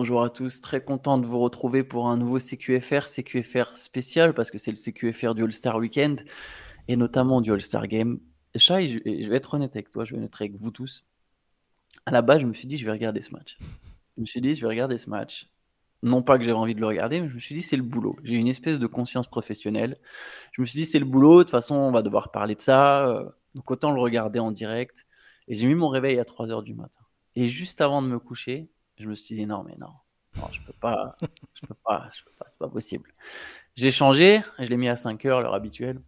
bonjour à tous. Très content de vous retrouver pour un nouveau CQFR, CQFR spécial parce que c'est le CQFR du All-Star Weekend et notamment du All-Star Game. Chai, je, vais être honnête avec toi, je vais être avec vous tous. À la base, je me suis dit, je vais regarder ce match. Je me suis dit, je vais regarder ce match. Non pas que j'avais envie de le regarder, mais je me suis dit, c'est le boulot. J'ai une espèce de conscience professionnelle. Je me suis dit, c'est le boulot, de toute façon, on va devoir parler de ça. euh, Donc autant le regarder en direct. Et j'ai mis mon réveil à 3 heures du matin. Et juste avant de me coucher, je me suis dit, non, mais non, non je peux pas, je peux pas, je peux pas, c'est pas possible. J'ai changé, je l'ai mis à 5 heures, l'heure habituelle.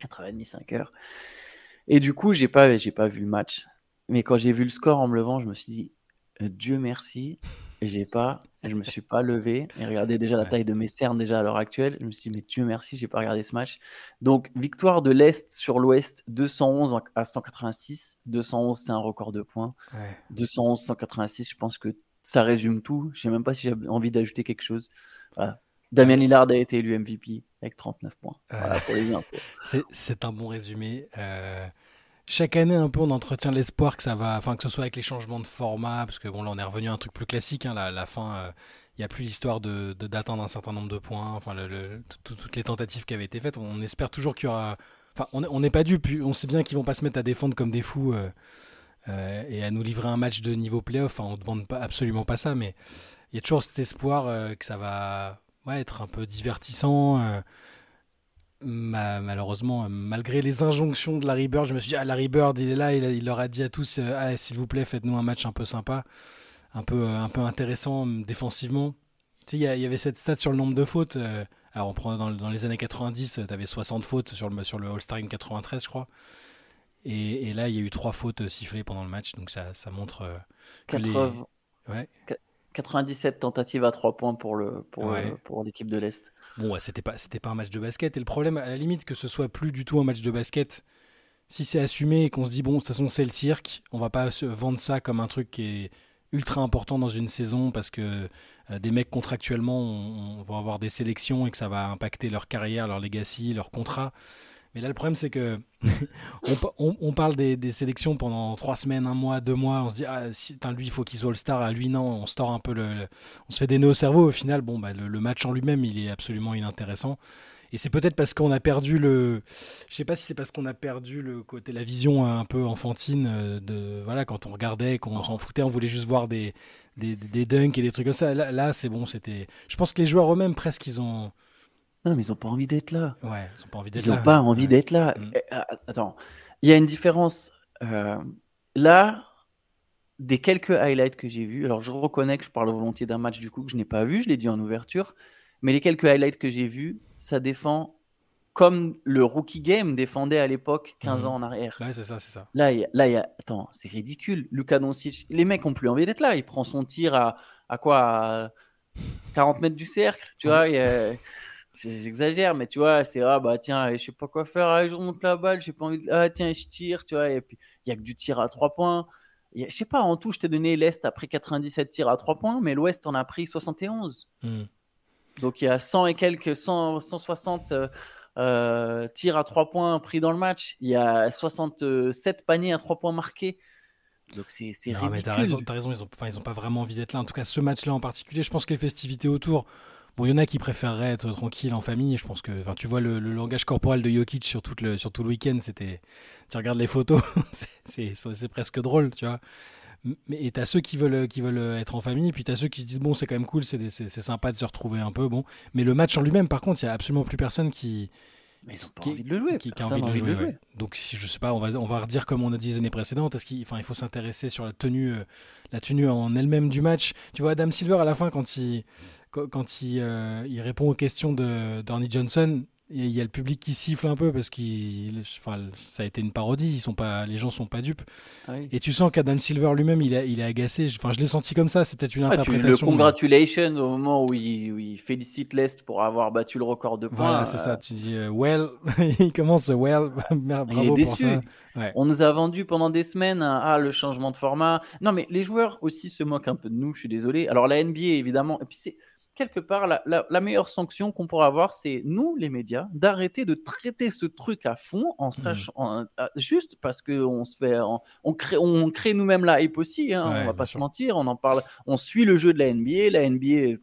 4h30, 5 heures. Et du coup, j'ai pas, j'ai pas vu le match. Mais quand j'ai vu le score en me levant, je me suis dit, euh, Dieu merci, j'ai pas, je me suis pas levé et regardez déjà la taille de mes cernes déjà à l'heure actuelle. Je me suis dit, mais Dieu merci, j'ai pas regardé ce match. Donc, victoire de l'Est sur l'Ouest, 211 en- à 186. 211, c'est un record de points. Ouais. 211, 186, je pense que ça résume tout. Je sais même pas si j'ai envie d'ajouter quelque chose. Voilà. Damien Lillard a été élu MVP avec 39 points. Voilà Ouais. pour les infos. C'est, un bon résumé. Euh, chaque année, un peu, on entretient l'espoir que ça va, enfin, que ce soit avec les changements de format, parce que bon, là, on est revenu à un truc plus classique. hein, la, la fin, euh, il n'y a plus l'histoire de, d'atteindre un certain nombre de points. Enfin, le- le- tout- toutes les tentatives qui avaient été faites, on espère toujours qu'il y aura. Enfin, on n'est pas dupes. On sait bien qu'ils vont pas se mettre à défendre comme des fous euh, euh, et à nous livrer un match de niveau playoff. On ne demande absolument pas ça, mais il y a toujours cet espoir euh, que ça va être un peu divertissant. euh, Ma- malheureusement, euh, malgré les injonctions de Larry Bird, je me suis dit, ah, Larry Bird, il est là, il, leur a dit à tous, euh, ah, s'il vous plaît, faites-nous un match un peu sympa, un peu, euh, intéressant euh, défensivement. Tu sais, il y, avait cette stat sur le nombre de fautes. euh, alors, on prend dans, le- dans les années 90, tu avais 60 fautes sur le, All-Star Game 93, je crois. Et, et là, il y a eu trois fautes sifflées pendant le match, donc ça, ça montre euh, que les... 80 Ouais. 97 tentatives à 3 points pour le pour, le- Ouais. pour l'équipe de l'Est. Bon, ouais, c'était pas, c'était pas un match de basket. Et le problème, à la limite, que ce soit plus du tout un match de basket, si c'est assumé et qu'on se dit, bon, de toute façon, c'est le cirque, on va pas se vendre ça comme un truc qui est ultra important dans une saison parce que euh, des mecs contractuellement on, on va avoir des sélections et que ça va impacter leur carrière, leur legacy, leur contrat. Mais là, le problème, c'est que on, pa- on- on parle des, des sélections pendant trois semaines, un mois, deux mois. On se dit, ah, si, lui, il faut qu'il soit All-Star. À lui, non. On se tord un peu le, le- On se fait des nœuds au cerveau. Au final, bon, bah, le, le match en lui-même, il est absolument inintéressant. Et c'est peut-être parce qu'on a perdu le. Je sais pas si c'est parce qu'on a perdu le côté, la vision un peu enfantine euh, de. Voilà, quand on regardait, qu'on s'en foutait, on voulait juste voir des, des, des dunks et des trucs comme ça. Là, là, c'est bon, c'était. Je pense que les joueurs eux-mêmes, presque, ils ont. Non, mais ils ont pas envie d'être là. Ouais, ils ont pas envie d'être Ils là. ont pas envie Ouais. d'être là. Mm. Eh, ah, Attends, il y a une différence. euh, là, des quelques highlights que j'ai vus, alors je reconnais que je parle volontiers d'un match du coup que je n'ai pas vu, je l'ai dit en ouverture, mais les quelques highlights que j'ai vus, ça défend comme le rookie game défendait à l'époque 15 Mhm. ans en arrière. Ouais, c'est ça, c'est ça. Là, il y a- là, il y a... attends, c'est ridicule. Luka Doncic, les mecs ont plus envie d'être là. Il prend son tir à, à quoi à 40 mètres du cercle, tu vois. J'exagère, mais tu vois, c'est ah bah tiens, je sais pas quoi faire, ah, je remonte la balle, j'ai pas envie de. Ah tiens, je tire, tu vois. Et puis il y a que du tir à 3 points. Je sais pas, en tout, je t'ai donné l'Est a pris 97 tirs à 3 points, mais l'Ouest en a pris 71. Mm. Donc il y a 100 et quelques, 100, 160 euh, euh, tirs à 3 points pris dans le match. Il y a 67 paniers à 3 points marqués. Donc c'est Non, mais t'as ridicule. raison, raison, ils ont, enfin, ils ont pas vraiment envie d'être là. En tout cas, ce match-là en particulier, je pense que les festivités autour, bon, il y en a qui préféreraient être tranquilles en famille. Je pense que, enfin, tu vois le, langage corporel de Jokic sur, toute le, sur tout le week-end, c'était, tu regardes les photos, c'est- presque drôle, tu vois. Et t'as ceux qui veulent, qui veulent être en famille, puis t'as ceux qui se disent bon, c'est quand même cool, c'est sympa de se retrouver un peu, bon. Mais le match en lui-même, par contre, il y a absolument plus personne qui, Mais ils pas qui- envie de le jouer. qui, qui a envie de le jouer. ouais. Donc si je sais pas, on va on va redire comme on a dit les années précédentes. Est-ce qu'il enfin il faut s'intéresser sur la tenue euh, la tenue en elle-même du match. Tu vois Adam Silver à la fin quand il quand, il, euh, il répond aux questions de Johnson, il y a le public qui siffle un peu parce enfin ça a été une parodie, ils sont pas les gens sont pas dupes. Ah oui. Et tu sens qu'Adam Silver lui-même il, a- il est agacé. Enfin je l'ai senti comme ça, c'est peut-être une Ah, tu, le interprétation. mais- congratulations au moment où il, où il félicite l'Est pour avoir battu le record de points. Voilà, c'est euh, ça. Tu dis euh, well, il commence well, Merde, Il est bravo pour déçu. ça. Ouais. On nous a vendu pendant des semaines un- ah, le changement de format. Non, mais les joueurs aussi se moquent un peu de nous, je suis désolé. Alors, la NBA, évidemment, et puis c'est quelque part, la, meilleure sanction qu'on pourra avoir, c'est nous, les médias, d'arrêter de traiter ce truc à fond en mmh. sachant, juste parce qu'on se fait, on, crée, on crée nous-mêmes la hype aussi, hein, on va pas se mentir, on en parle, on suit le jeu de la NBA, la NBA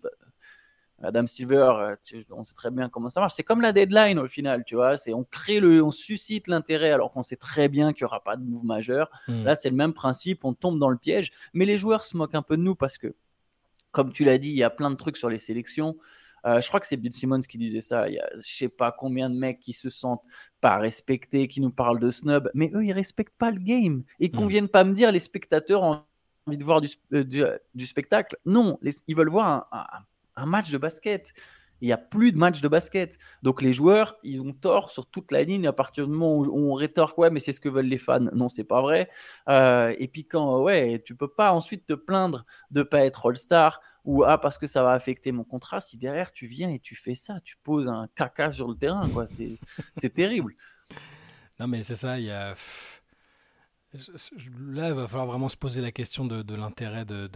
Adam Silver, euh, on sait très bien comment ça marche. C'est comme la deadline au final, tu vois. C'est on crée le, on suscite l'intérêt alors qu'on sait très bien qu'il n'y aura pas de move majeur. Hmm. Là, c'est le même principe, on tombe dans le piège. Mais les joueurs se moquent un peu de nous parce que, comme tu l'as dit, il y a plein de trucs sur les sélections. Euh, je crois que c'est Bill Simmons qui disait ça. Il y a je sais pas combien de mecs qui se sentent pas respectés, qui nous parlent de snub, mais eux, ils respectent pas le game. Et qu'on hmm. vienne pas me dire, les spectateurs ont envie de voir du, euh, du, spectacle. Non, ils veulent voir un un match de basket. Il n'y a plus de match de basket. Donc les joueurs, ils ont tort sur toute la ligne à partir du moment où on rétorque, ouais, mais c'est ce que veulent les fans. Non, c'est pas vrai. Euh, et puis quand, ouais, tu peux pas ensuite te plaindre de pas être All-Star ou ah parce que ça va affecter mon contrat. Si derrière tu viens et tu fais ça, tu poses un caca sur le terrain, quoi. C'est terrible. Non, mais c'est ça. Il y a Là, il va falloir vraiment se poser la question de, l'intérêt de,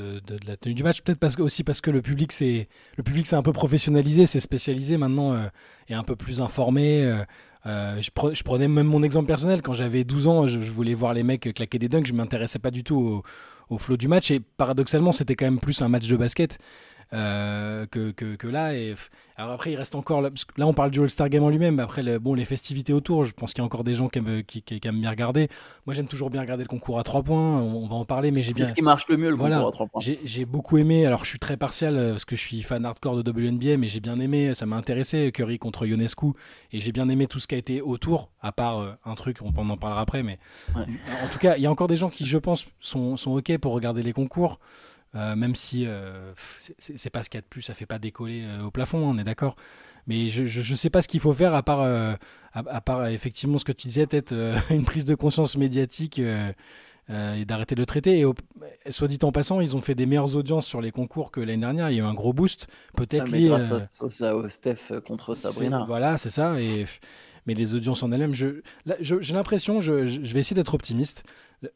la tenue du match. Peut-être parce que, aussi parce que le public c'est un peu professionnalisé, c'est spécialisé maintenant euh, et un peu plus informé. Euh, euh, je, prenais même mon exemple personnel. Quand j'avais 12 ans, je, voulais voir les mecs claquer des dunks. Je m'intéressais pas du tout au, au flot du match. Et paradoxalement, c'était quand même plus un match de basket. Euh, que, que, là. Et, alors après, il reste encore. Là, là on parle du All-Star Game en lui-même, mais après, le, bon, les festivités autour, je pense qu'il y a encore des gens qui aiment, qui, aiment bien regarder. Moi, j'aime toujours bien regarder le concours à 3 points. On, va en parler, mais j'ai bien. C'est ce qui marche le mieux, le concours à 3 points. J'ai beaucoup aimé. Alors, je suis très partial euh, parce que je suis fan hardcore de WNBA, mais j'ai bien aimé. Ça m'a intéressé, Curry contre Ionescu. Et j'ai bien aimé tout ce qui a été autour, à part euh, un truc, on en parlera après. Mais en tout cas, il y a encore des gens qui, je pense, sont, sont OK pour regarder les concours. Euh, même si euh, c'est pas ce qu'il y a de plus, ça fait pas décoller euh, au plafond, on est d'accord. Mais je, je, sais pas ce qu'il faut faire à part, à, part effectivement ce que tu disais, peut-être une prise de conscience médiatique et d'arrêter de le traiter. Et soit dit en passant, ils ont fait des meilleures audiences sur les concours que l'année dernière. Il y a eu un gros boost, peut-être ah, lié. Grâce à, au Steph contre Sabrina. Voilà, c'est ça. Et mais les audiences en elles-mêmes, j'ai l'impression, je, je, vais essayer d'être optimiste.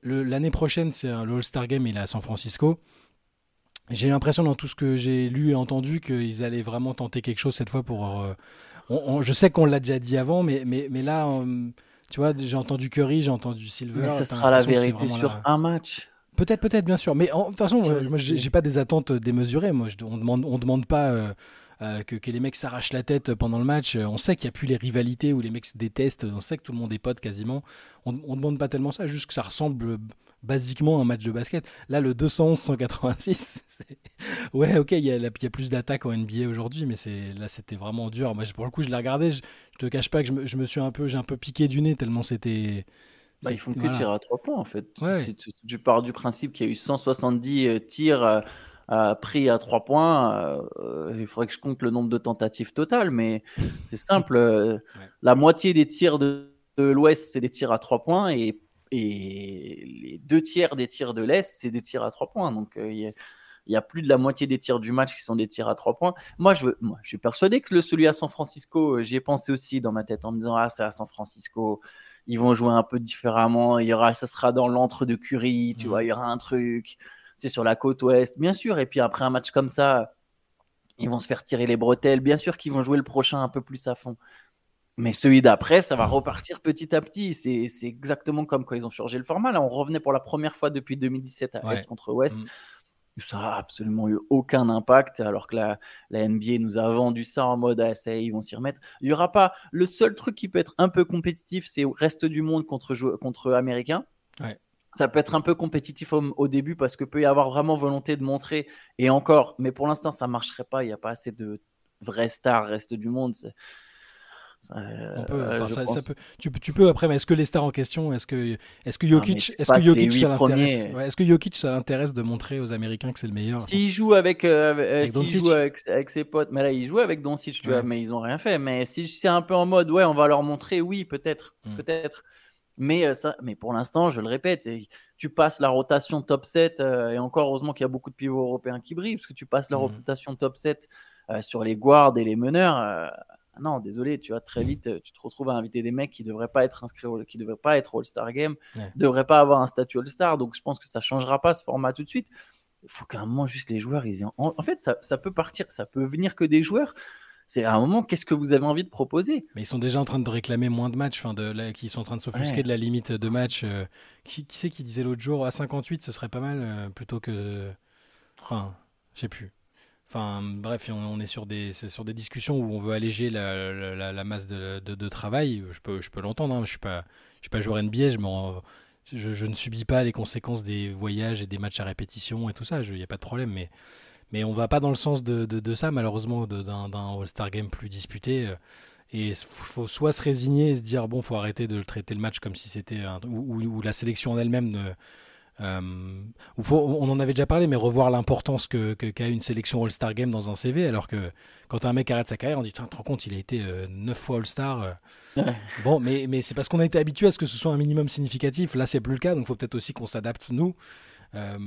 L'année prochaine, c'est le All-Star Game, il est à San Francisco. J'ai l'impression dans tout ce que j'ai lu et entendu qu'ils allaient vraiment tenter quelque chose cette fois pour. Euh, je sais qu'on l'a déjà dit avant, mais, mais, mais là, euh, tu vois, j'ai entendu Curry, j'ai entendu Silver. Mais ce sera la vérité sur un match. Peut-être, peut-être, bien sûr. Mais de toute façon, moi, j'ai pas des attentes démesurées. Moi, je, on demande, on demande pas. Euh, que, que, les mecs s'arrachent la tête pendant le match. On sait qu'il n'y a plus les rivalités où les mecs se détestent. On sait que tout le monde est pote quasiment. On ne demande pas tellement ça, juste que ça ressemble basiquement un match de basket. Là, le 211-186, ouais, ok, il y, a plus d'attaques en NBA aujourd'hui, mais là, c'était vraiment dur. Moi, pour le coup, je l'ai regardé. Je, te cache pas que je me, suis un peu, j'ai un peu piqué du nez tellement c'était. Bah, ils font que tirer à trois points en fait. Si tu, pars du principe qu'il y a eu 170 euh, tirs euh, euh, pris à trois points, il faudrait que je compte le nombre de tentatives totales, mais c'est simple. La moitié des tirs de, de l'Ouest, c'est des tirs à trois points et et les deux tiers des tirs de l'Est, c'est des tirs à trois points. Donc, euh, il y, a plus de la moitié des tirs du match qui sont des tirs à trois points. Moi, je, moi, je suis persuadé que le, celui à San Francisco, euh, j'y ai pensé aussi dans ma tête en me disant Ah, c'est à San Francisco, ils vont jouer un peu différemment. Il y aura, ça sera dans l'entre de Curie, tu mmh. vois, il y aura un truc. C'est sur la côte ouest, bien sûr. Et puis après un match comme ça, ils vont se faire tirer les bretelles. Bien sûr qu'ils vont jouer le prochain un peu plus à fond. Mais celui d'après, ça va repartir petit à petit. C'est exactement comme quand ils ont changé le format. Là, on revenait pour la première fois depuis 2017 à Est contre Ouest. Mm. Ça n'a absolument eu aucun impact, alors que la, la, NBA nous a vendu ça en mode ah, ils vont s'y remettre. Il y aura pas. Le seul truc qui peut être un peu compétitif, c'est reste du monde contre, contre Américains. Ça peut être un peu compétitif au, début parce que peut y avoir vraiment volonté de montrer. Et encore, mais pour l'instant, ça marcherait pas. Il n'y a pas assez de vrais stars reste du monde. Euh, tu, tu, peux après, mais est-ce que les stars en question, est-ce que, est-ce que Jokic, est-ce que Jokic ça l'intéresse? Est-ce que Jokic ça l'intéresse de montrer aux Américains que c'est le meilleur? S'il joue avec, euh, avec, euh, joue avec, ses potes, mais là il joue avec Doncic, tu vois, mais ils ont rien fait. Mais si c'est un peu en mode, ouais, on va leur montrer, oui, peut-être, hmm. peut-être. Mais ça, mais pour l'instant, je le répète, tu passes la rotation top 7 et encore heureusement qu'il y a beaucoup de pivots européens qui brillent parce que tu passes la hmm. rotation top 7 sur les guards et les meneurs ah non, désolé, tu vois, très vite, tu te retrouves à inviter des mecs qui ne devraient pas être inscrits, qui devraient pas être All-Star Game, ne devraient pas avoir un statut All-Star. Donc, je pense que ça ne changera pas ce format tout de suite. il faut qu'à un moment, juste les joueurs, ils en... en fait, ça, ça, peut partir, ça peut venir que des joueurs. C'est à un moment, qu'est-ce que vous avez envie de proposer? Mais ils sont déjà en train de réclamer moins de matchs, enfin de, là, qui sont en train de s'offusquer de la limite de matchs. Euh, qui, qui c'est qui disait l'autre jour à 58, ce serait pas mal euh, plutôt que. Enfin, je sais plus. Enfin, bref, on, est sur des, sur des discussions où on veut alléger la, la, masse de, de, travail. Je peux, je peux l'entendre, hein. je ne suis, pas, je suis pas joueur NBA, je, je, je, ne subis pas les conséquences des voyages et des matchs à répétition et tout ça, il n'y a pas de problème. Mais mais on va pas dans le sens de, de, ça, malheureusement, d'un All-Star Game plus disputé. Euh, et il faut soit se résigner et se dire, bon, faut arrêter de traiter le match comme si c'était. Ou, la sélection en elle-même. Euh, on en avait déjà parlé, mais revoir l'importance qu'a que, une sélection All-Star Game dans un CV, alors que quand un mec arrête sa carrière, on dit, tu te rends compte, il a été 9 euh, fois All-Star. Bon, mais, mais c'est parce qu'on a été habitué à ce que ce soit un minimum significatif. Là, c'est plus le cas, donc il faut peut-être aussi qu'on s'adapte, nous. Euh,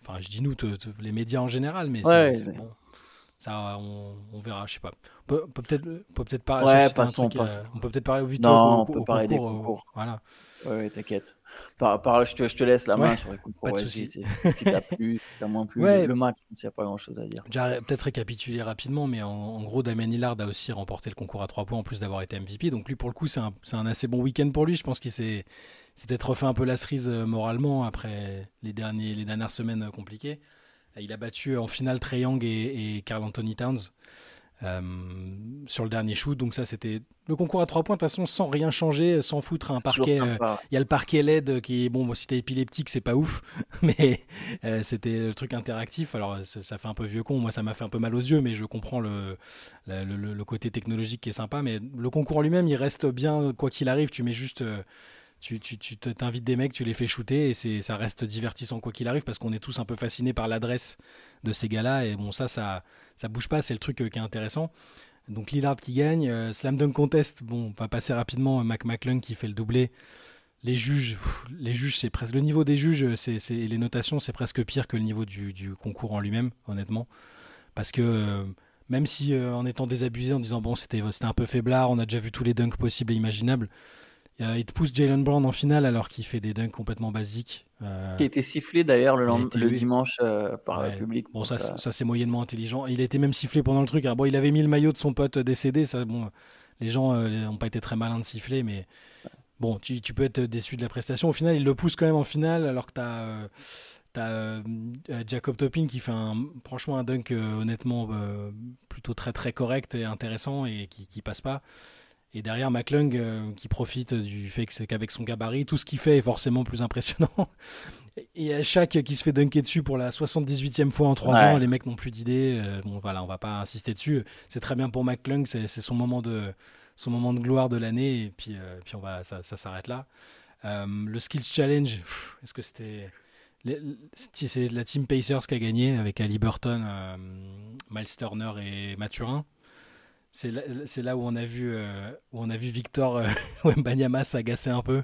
enfin, je dis nous, les médias en général, mais c'est bon. Ça, on, verra, je sais pas. On peut, peut-être peut peut parler. Ouais, passons, euh, on peut peut-être parler au vite. Non, on peut parler des concours. voilà. Ouais, t'inquiète. Par, par, je, te, je te laisse la main sur les concours. Pas de soucis. ce qui t'a plu, ce qui t'a moins plu. Le match, il n'y a pas grand-chose à dire. Peut-être récapituler rapidement, mais en, gros, Damien Hillard a aussi remporté le concours à 3 points en plus d'avoir été MVP. Donc lui, pour le coup, c'est un, un, assez bon week-end pour lui. Je pense qu'il s'est peut-être refait un peu la cerise euh, moralement après les, derniers, les dernières semaines euh, compliquées. Il a battu en finale Trey Young et, Carl Anthony Towns euh, sur le dernier shoot. Donc ça, c'était le concours à trois points. De toute façon, sans rien changer, sans foutre un parquet. Il y a le parquet LED qui est bon. si t'es épileptique, c'est pas ouf, mais c'était le truc interactif. Alors ça, fait un peu vieux con. Moi, ça m'a fait un peu mal aux yeux, mais je comprends le, le, le, côté technologique qui est sympa. Mais le concours lui-même, il reste bien quoi qu'il arrive. Tu mets juste tu, t'invites des mecs, tu les fais shooter et c'est, ça reste divertissant quoi qu'il arrive parce qu'on est tous un peu fascinés par l'adresse de ces gars-là et bon ça ça ça bouge pas, c'est le truc euh, qui est intéressant. Donc Lillard qui gagne, euh, Slam Dunk Contest, bon, on va passer rapidement Mac McClung qui fait le doublé. Les juges, les juges, c'est presque le niveau des juges, c'est, les notations, c'est presque pire que le niveau du, du concours en lui-même, honnêtement, parce que euh, même si en étant désabusé, en disant bon c'était un peu faiblard, on a déjà vu tous les dunks possibles et imaginables, il te pousse Jalen Brown en finale alors qu'il fait des dunks complètement basiques. Euh, qui a été sifflé d'ailleurs le, le dimanche euh, par le public. Bon, ça, ça, c'est moyennement intelligent. Il a été même sifflé pendant le truc. bon, il avait mis le maillot de son pote décédé. Ça, bon, les gens n'ont euh, pas été très malins de siffler, mais bon, tu, tu, peux être déçu de la prestation. Au final, il le pousse quand même en finale alors que tu as. T'as Jacob Topping qui fait un, franchement un dunk honnêtement plutôt très très correct et intéressant et qui, qui passe pas. Et derrière, McClung euh, qui profite du fait qu'avec son gabarit, tout ce qu'il fait est forcément plus impressionnant. Et à chaque qui se fait dunker dessus pour la 78e fois en 3 ans, les mecs n'ont plus d'idées. Euh, bon, voilà, on va pas insister dessus. C'est très bien pour McClung, c'est son moment de son moment de gloire de l'année. Et puis, euh, puis on va, ça, s'arrête là. le Skills Challenge, est-ce que c'était c'est la team Pacers qui a gagné avec Ali Burton, Miles Turner et Mathurin? C'est là, où on a vu, euh, où on a vu Victor euh, Wembanyama s'agacer un peu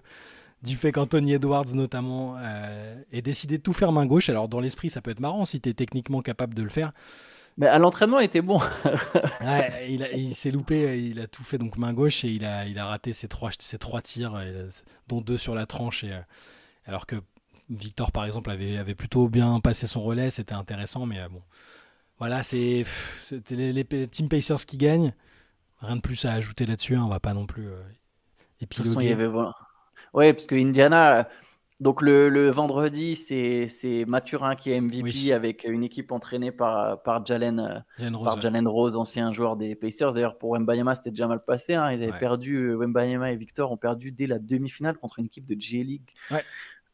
du fait qu'Anthony Edwards notamment euh, ait décidé de tout faire main gauche. Alors dans l'esprit, ça peut être marrant si tu es techniquement capable de le faire. Mais à l'entraînement, il était bon. il, s'est loupé, il a tout fait donc main gauche et il a, il a raté ses trois, ses trois tirs, dont deux sur la tranche. Et, alors que Victor, par exemple, avait, avait plutôt bien passé son relais, c'était intéressant, mais bon, voilà, c'est c'était les, Team Pacers qui gagnent. Rien de plus à ajouter là-dessus. Hein, on va pas non plus euh, épiloguer. De toute façon, il y avait ouais, parce que Indiana. Donc le, le vendredi, c'est Mathurin qui est MVP avec une équipe entraînée par, par, Jalen, Rose, par Jalen Rose, ancien joueur des Pacers. D'ailleurs, pour Wembayama, c'était déjà mal passé. Hein. Ils avaient perdu, euh, et Victor ont perdu dès la demi-finale contre une équipe de J-League. Ouais.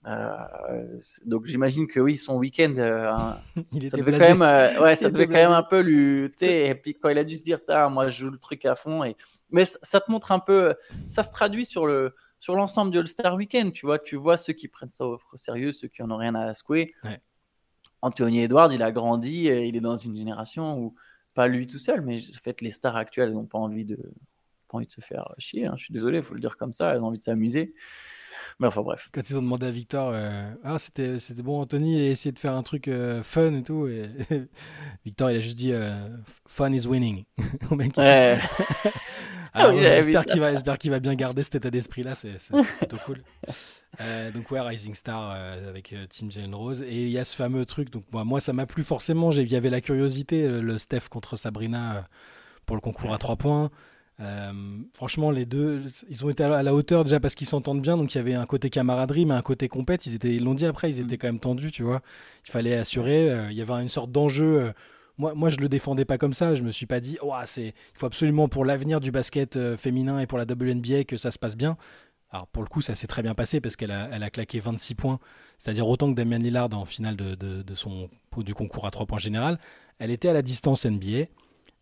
Euh, donc j'imagine que oui, son week-end, euh, ça devait quand même, euh, ouais, ça devait quand même un peu lutter. Et puis quand il a dû se dire, moi je joue le truc à fond. Et... Mais ça te montre un peu, ça se traduit sur le sur l'ensemble du All-Star Weekend. Tu vois, tu vois ceux qui prennent ça au sérieux, ceux qui en ont rien à secouer. Anthony Edwards, il a grandi, il est dans une génération où pas lui tout seul, mais en fait les stars actuelles n'ont pas envie de pas envie de se faire chier. Hein. Je suis désolé, il faut le dire comme ça, elles ont envie de s'amuser. Mais enfin bref. Quand ils ont demandé à Victor, euh, ah c'était c'était bon Anthony, il a essayé de faire un truc euh, fun et tout, et Victor il a juste dit euh, fun is winning. ouais. j'espère qu'il va, j'espère qu'il va bien garder cet état d'esprit là, c'est plutôt cool. donc ouais, Rising Star avec Team Jalen Rose. Et il y a ce fameux truc, donc moi, moi ça m'a plu forcément, il y avait la curiosité, le Steph contre Sabrina pour le concours à 3 points. Euh, franchement, les deux, ils ont été à la hauteur déjà parce qu'ils s'entendent bien, donc il y avait un côté camaraderie, mais un côté compète. Ils étaient, l'ont dit après, ils étaient mm. quand même tendus, tu vois. Il fallait assurer. Euh, il y avait une sorte d'enjeu. Euh, moi, moi, je le défendais pas comme ça. Je me suis pas dit, c'est, il faut absolument pour l'avenir du basket féminin et pour la WNBA que ça se passe bien. Alors pour le coup, ça s'est très bien passé parce qu'elle a, elle a claqué 26 points, c'est-à-dire autant que Damian Lillard en finale de, de, de son du concours à 3 points général. Elle était à la distance NBA.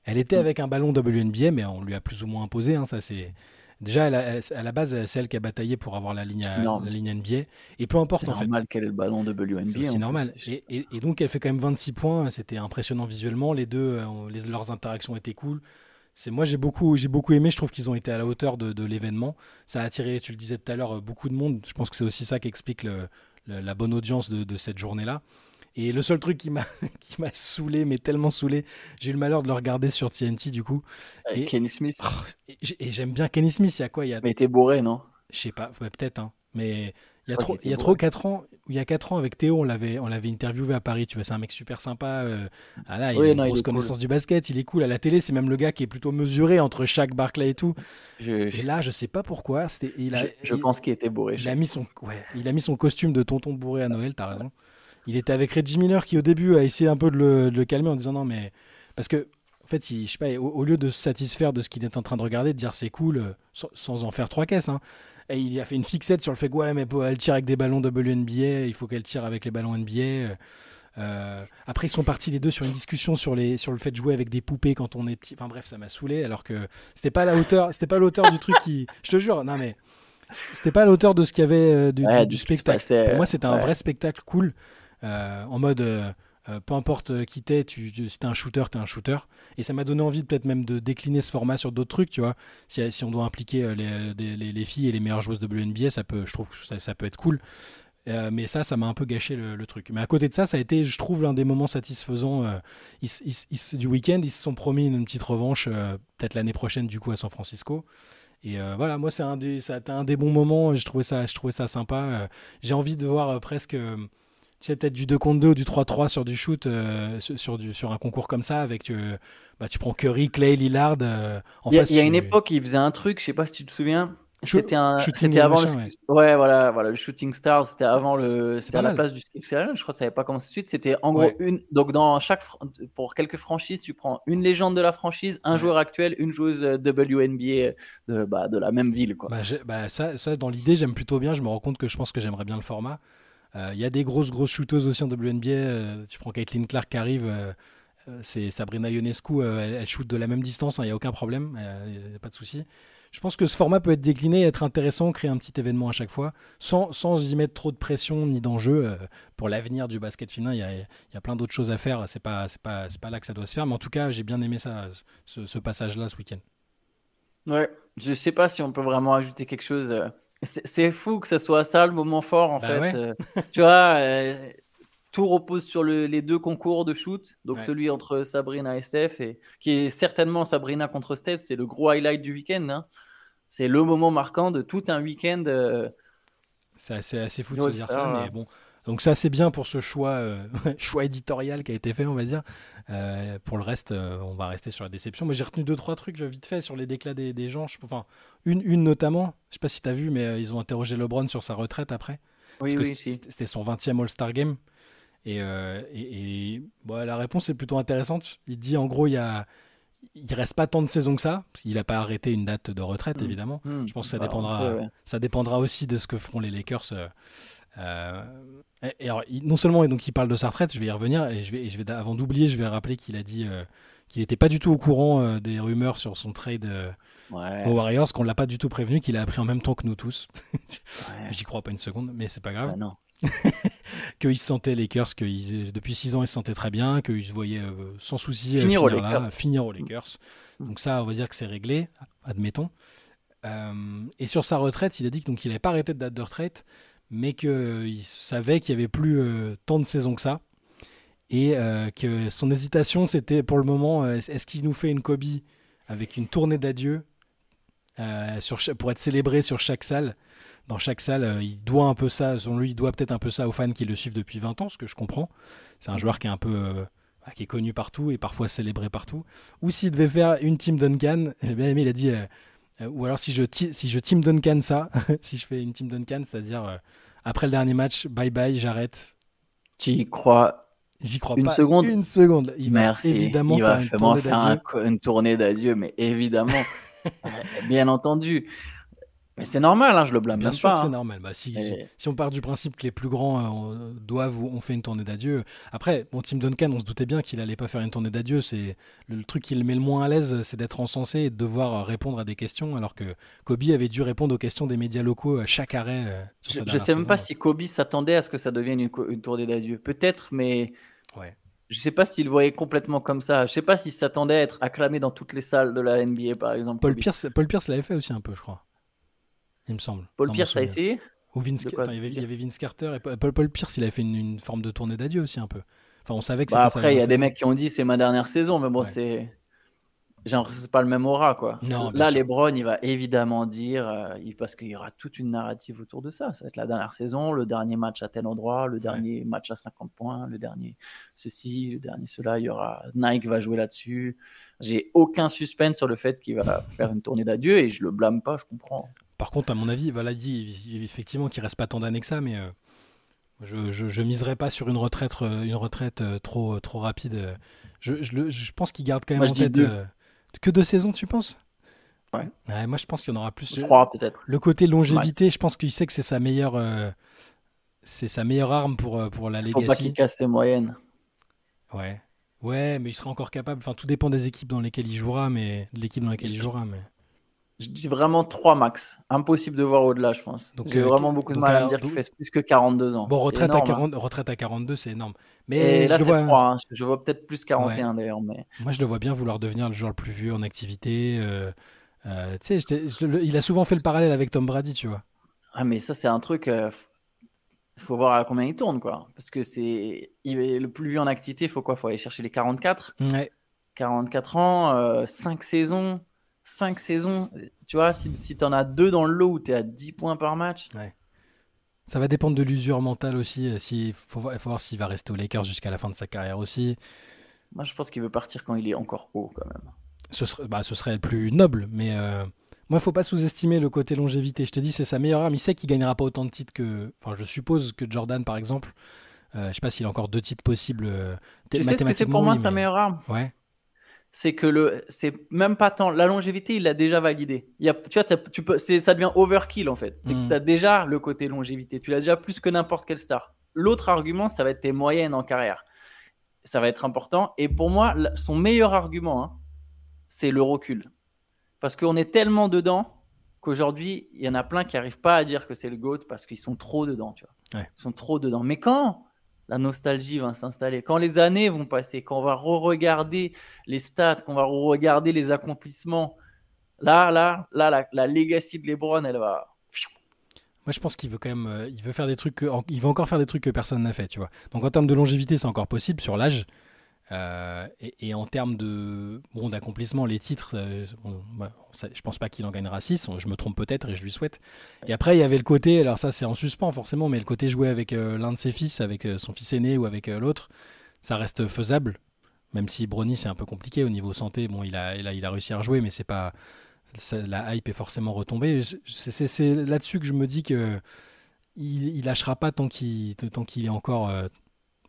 Elle était avec un ballon WNBA, mais on lui a plus ou moins imposé. Hein, ça c'est déjà à la base c'est elle qui a bataillé pour avoir la ligne, la ligne NBA. Et peu importe en fait. C'est normal qu'elle ait le ballon WNBA. C'est normal. Et, et, donc elle fait quand même 26 points. C'était impressionnant visuellement. Les deux, euh, leurs interactions étaient cool. C'est moi j'ai beaucoup j'ai beaucoup aimé. Je trouve qu'ils ont été à la hauteur de, l'événement. Ça a attiré, tu le disais tout à l'heure, beaucoup de monde. Je pense que c'est aussi ça qui explique la bonne audience de, de cette journée là. Et le seul truc qui m'a qui m'a saoulé, mais tellement saoulé, j'ai eu le malheur de le regarder sur TNT du coup. et, Kenny Smith. Oh, et j'aime bien Kenny Smith. Il y a quoi il y a... Mais t'es bourré, non? Je sais pas, peut-être. Hein. Mais il y a trop, il y a trop 4 ans. Il y a 4 ans avec Théo, on l'avait, on l'avait interviewé à Paris. Tu vois, c'est un mec super sympa. Euh, ah là, il a une grosse connaissance du basket. Il est cool à la télé. C'est même le gars qui est plutôt mesuré entre chaque Barclay et tout. Et là, je sais pas pourquoi. Il a, je, pense qu'il était bourré. Il a mis son, ouais, il a mis son costume de tonton bourré à Noël. T'as raison. Il était avec Reggie Miller qui au début a essayé un peu de le, calmer en disant non mais parce que en fait, je sais pas, au, lieu de se satisfaire de ce qu'il est en train de regarder, de dire c'est cool, euh, sans, en faire trois caisses, hein, et il a fait une fixette sur le fait que ouais, mais elle tire avec des ballons WNBA, il faut qu'elle tire avec les ballons NBA. Euh, euh, après, ils sont partis les deux sur une discussion sur, les, sur le fait de jouer avec des poupées quand on est petit. Enfin bref, ça m'a saoulé, alors que c'était pas la hauteur, c'était pas l'auteur du truc qui. Je te jure, non mais c'était pas à l'auteur de ce qu'il y avait du, spectacle. Pour moi, c'était un vrai spectacle cool. Euh, en mode euh, euh, peu importe qui t'es, tu, si t'es un shooter, t'es un shooter. Et ça m'a donné envie peut-être même de décliner ce format sur d'autres trucs, tu vois. Si, on doit impliquer les, les, filles et les meilleures joueuses de WNBA, ça peut, je trouve que ça, peut être cool. mais ça, ça m'a un peu gâché le, truc. Mais à côté de ça, ça a été, je trouve, l'un des moments satisfaisants du week-end. Ils se sont promis une petite revanche, peut-être l'année prochaine, du coup, à San Francisco. Et voilà, moi, c'est un des, ça a été un des bons moments. Je trouvais ça, je trouvais ça sympa. J'ai envie de voir presque c'est peut-être du 2 contre 2 ou du 3-3 sur du shoot, euh, sur, du, sur un concours comme ça, avec tu, euh, bah, tu prends Curry, Clay, Lillard. Euh, il y a, une époque, il faisait un truc, je sais pas si tu te souviens. C'était un, c'était avant le, ouais. voilà, voilà, le Shooting Stars, c'était avant le, c'était à la place du je crois que ça n'avait pas commencé tout de suite. C'était en gros une, donc dans chaque, pour quelques franchises, tu prends une légende de la franchise, un joueur actuel, une joueuse WNBA de, bah, de la même ville, quoi. Bah, bah, ça, ça, dans l'idée, j'aime plutôt bien. Je me rends compte que je pense que j'aimerais bien le format. Il euh, y a des grosses, grosses shooteuses aussi en WNBA. Euh, tu prends Caitlin Clark qui arrive. Euh, c'est Sabrina Ionescu, elle, shoot de la même distance, il hein, n'y a aucun problème, il n'y a pas de souci. Je pense que ce format peut être décliné, être intéressant, créer un petit événement à chaque fois, sans, sans y mettre trop de pression ni d'enjeu. pour l'avenir du basket féminin, il y a, y a, plein d'autres choses à faire. C'est pas, c'est pas, pas là que ça doit se faire. Mais en tout cas, j'ai bien aimé ça, ce, ce passage-là ce week-end. Ouais, je sais pas si on peut vraiment ajouter quelque chose c'est fou que ce soit ça le moment fort en bah fait. Euh, tu vois, euh, tout repose sur les deux concours de shoot, donc celui entre Sabrina et Steph, et qui est certainement Sabrina contre Steph, c'est le gros highlight du week-end. Hein. C'est le moment marquant de tout un week-end. Euh, c'est assez, assez, fou de se dire ça, mais bon, donc ça c'est bien pour ce choix, euh, choix éditorial qui a été fait, on va dire. Euh, pour le reste, euh, on va rester sur la déception. Mais j'ai retenu deux trois trucs vite fait sur les déclats des, gens. enfin, une, une notamment. Je sais pas si tu as vu, mais ils ont interrogé LeBron sur sa retraite après. Oui, oui, C'était son 20e All-Star Game. Et, et, la réponse est plutôt intéressante. Il dit en gros, il y a, il reste pas tant de saisons que ça. Il n'a pas arrêté une date de retraite, mm. évidemment. Mm. Je pense que ça bah, dépendra, ça dépendra aussi de ce que feront les Lakers euh, et alors, non seulement donc il parle de sa retraite, je vais y revenir, et je vais, je vais avant d'oublier, je vais rappeler qu'il a dit euh, qu'il n'était pas du tout au courant euh, des rumeurs sur son trade aux Warriors, qu'on l'a pas du tout prévenu, qu'il a appris en même temps que nous tous. J'y crois pas une seconde, mais c'est pas grave. Bah qu'il se sentait Lakers, que depuis 6 ans il se sentait très bien, qu'il se voyait sans souci finir, finir, aux Lakers. finir aux Lakers. Donc ça, on va dire que c'est réglé, admettons. et sur sa retraite, il a dit qu'il n'avait pas arrêté de date de retraite, mais qu'il savait qu'il n'y avait plus euh, tant de saisons que ça. Et euh, que son hésitation, c'était pour le moment, euh, est-ce qu'il nous fait une Kobe avec une tournée d'adieu pour être célébré sur chaque salle? Dans chaque salle. il doit un peu ça, selon lui, il doit peut-être un peu ça aux fans qui le suivent depuis 20 ans, ce que je comprends. C'est un joueur qui est un peu bah, qui est connu partout et parfois célébré partout. Ou s'il devait faire une team Duncan, j'ai bien aimé, il a dit, ou alors si je, si je team Duncan ça, si je fais une team Duncan, c'est-à-dire après le dernier match, bye bye, j'arrête. Tu y crois J'y crois une pas seconde. une seconde. Il Merci. va évidemment il va faire, une tournée d'adieu, mais évidemment, euh, bien entendu. Mais c'est normal, hein, je le blâme bien sûr que c'est hein. normal. Bah, si, si, on part du principe que les plus grands euh, doivent ou ont fait une tournée d'adieu. Après, bon, Tim Duncan, on se doutait bien qu'il allait pas faire une tournée d'adieu. C'est le, truc qui le met le moins à l'aise, c'est d'être encensé et de devoir répondre à des questions, alors que Kobe avait dû répondre aux questions des médias locaux à chaque arrêt. Euh, je, ne sais même pas si Kobe s'attendait à ce que ça devienne une, une tournée d'adieu. Peut-être, mais ouais. Je sais pas s'il voyait complètement comme ça. Je sais pas s'il s'attendait à être acclamé dans toutes les salles de la NBA, par exemple. Paul Pierce, Paul Pierce l'avait fait aussi un peu, je crois il me semble. Paul Pierce a essayé Ou Vince... il, y avait, Vince Carter et Paul, Paul Pierce, il avait fait une, forme de tournée d'adieu aussi un peu. Enfin, on savait que bah Après, il y a des mecs qui ont dit c'est ma dernière saison, mais bon, c'est. J'ai l'impression que c'est pas le même aura, quoi. Non, Là, Lebron, il va évidemment dire, euh, parce qu'il y aura toute une narrative autour de ça. Ça va être la dernière saison, le dernier match à tel endroit, le dernier match à 50 points, le dernier ceci, le dernier cela. Il y aura Nike va jouer là-dessus. J'ai aucun suspense sur le fait qu'il va faire une tournée d'adieu et je le blâme pas, je comprends. Par contre, à mon avis, voilà, dit effectivement qu'il reste pas tant d'années que ça, mais euh, je, je, miserais pas sur une retraite, euh, une retraite euh, trop, trop rapide. Je, je, pense qu'il garde quand même en tête que deux saisons, tu penses? Ouais. Moi, je pense qu'il y en aura plus. Trois peut-être. Le côté longévité, je pense qu'il sait que c'est sa meilleure, c'est sa meilleure arme pour pour la legacy. Faut pas qu'il casse ses moyennes. Ouais. Ouais, mais il sera encore capable. Enfin, tout dépend des équipes dans lesquelles il jouera, mais de l'équipe dans laquelle il jouera. Mais je dis vraiment 3 max. Impossible de voir au-delà, je pense. Donc, J'ai euh, vraiment beaucoup de mal à me dire qu'il fait plus que 42 ans. Bon, retraite, à, 40, hein. retraite à 42, c'est énorme. Mais là, c'est vois... 3. Hein. Je vois peut-être plus 41 d'ailleurs. Mais... Moi, je le vois bien vouloir devenir le joueur le plus vieux en activité. Euh, euh, tu sais, il a souvent fait le parallèle avec Tom Brady, tu vois. Ah, mais ça, c'est un truc. Il faut voir à combien il tourne, quoi. Parce que c'est le plus vieux en activité, il faut quoi? Il faut aller chercher les 44. Ouais. 44 ans, 5 saisons. 5 saisons, tu vois, si, si tu en as deux dans le lot où tu es à 10 points par match. Ouais. Ça va dépendre de l'usure mentale aussi. Euh, il faut, voir, faut voir s'il va rester aux Lakers jusqu'à la fin de sa carrière aussi. Moi, je pense qu'il veut partir quand il est encore haut, quand même. Ce serait, bah, ce serait le plus noble, mais euh, moi, il faut pas sous-estimer le côté longévité. Je te dis, c'est sa meilleure arme. Il sait qu'il gagnera pas autant de titres que. Enfin, je suppose que Jordan, par exemple. Euh, je sais pas s'il a encore deux titres possibles. Euh, tu sais ce que c'est pour moi sa meilleure arme? Ouais c'est que le c'est même pas tant la longévité il l'a déjà validé. Il y a, tu vois tu peux c'est ça devient overkill en fait. C'est que mm. tu as déjà le côté longévité. Tu l'as déjà plus que n'importe quelle star. L'autre argument ça va être tes moyennes en carrière. Ça va être important. Et pour moi son meilleur argument hein, c'est le recul. Parce qu'on est tellement dedans qu'aujourd'hui il y en a plein qui arrivent pas à dire que c'est le goat parce qu'ils sont trop dedans tu vois. Ils sont trop dedans. Mais quand la nostalgie va s'installer. Quand les années vont passer, quand on va re-regarder les stats, qu'on va re-regarder les accomplissements, là, là, là, la, la legacy de LeBron, elle va. Moi, je pense qu'il veut quand même, euh, il veut faire des trucs, il veut encore faire des trucs que personne n'a fait, tu vois. Donc en termes de longévité, c'est encore possible sur l'âge. Euh, et, en termes de bon d'accomplissement, les titres, euh, bah, je pense pas qu'il en gagnera 6, je me trompe peut-être et je lui souhaite. Et après, il y avait le côté, alors ça c'est en suspens forcément, mais le côté jouer avec euh, l'un de ses fils, avec son fils aîné ou avec l'autre, ça reste faisable. Même si Brony c'est un peu compliqué au niveau santé, bon il a, il réussi à rejouer, mais c'est pas la hype est forcément retombée. C'est là-dessus que je me dis que il lâchera pas tant qu'il tant qu'il est encore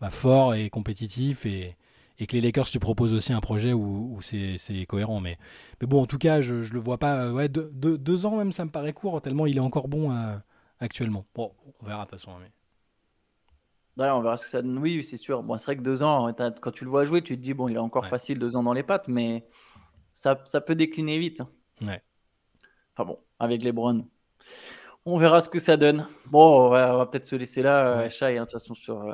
bah, fort et compétitif et et que les Lakers tu proposes aussi un projet où, c'est cohérent. Mais, mais bon, en tout cas, je, je le vois pas. Ouais, deux, ans même, ça me paraît court, tellement il est encore bon euh, actuellement. Bon, on verra de toute façon. Mais... on verra ce que ça donne. Oui, c'est sûr. Bon, c'est vrai que deux ans, quand tu le vois jouer, tu te dis, bon, il est encore facile deux ans dans les pattes, mais ça, ça peut décliner vite. Ouais. Enfin bon, avec les Browns. On verra ce que ça donne. Bon, on va, peut-être se laisser là, ouais. Chai, hein, de toute façon, sur.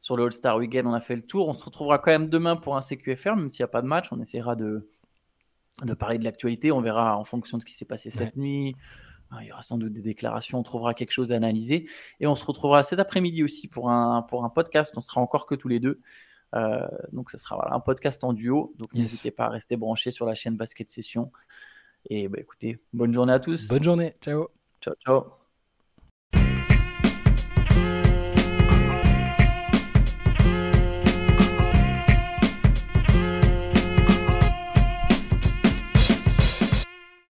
Sur le All-Star Weekend, on a fait le tour. On se retrouvera quand même demain pour un CQFR, même s'il n'y a pas de match. On essaiera de, de parler de l'actualité. On verra en fonction de ce qui s'est passé cette nuit. Il y aura sans doute des déclarations, on trouvera quelque chose à analyser. Et on se retrouvera cet après-midi aussi pour un, pour un podcast. On sera encore que tous les deux. Euh, donc, ce sera un podcast en duo. Donc, n'hésitez pas à rester branché sur la chaîne Basket Session. Et bah, écoutez, bonne journée à tous. Bonne journée. Ciao. Ciao, ciao.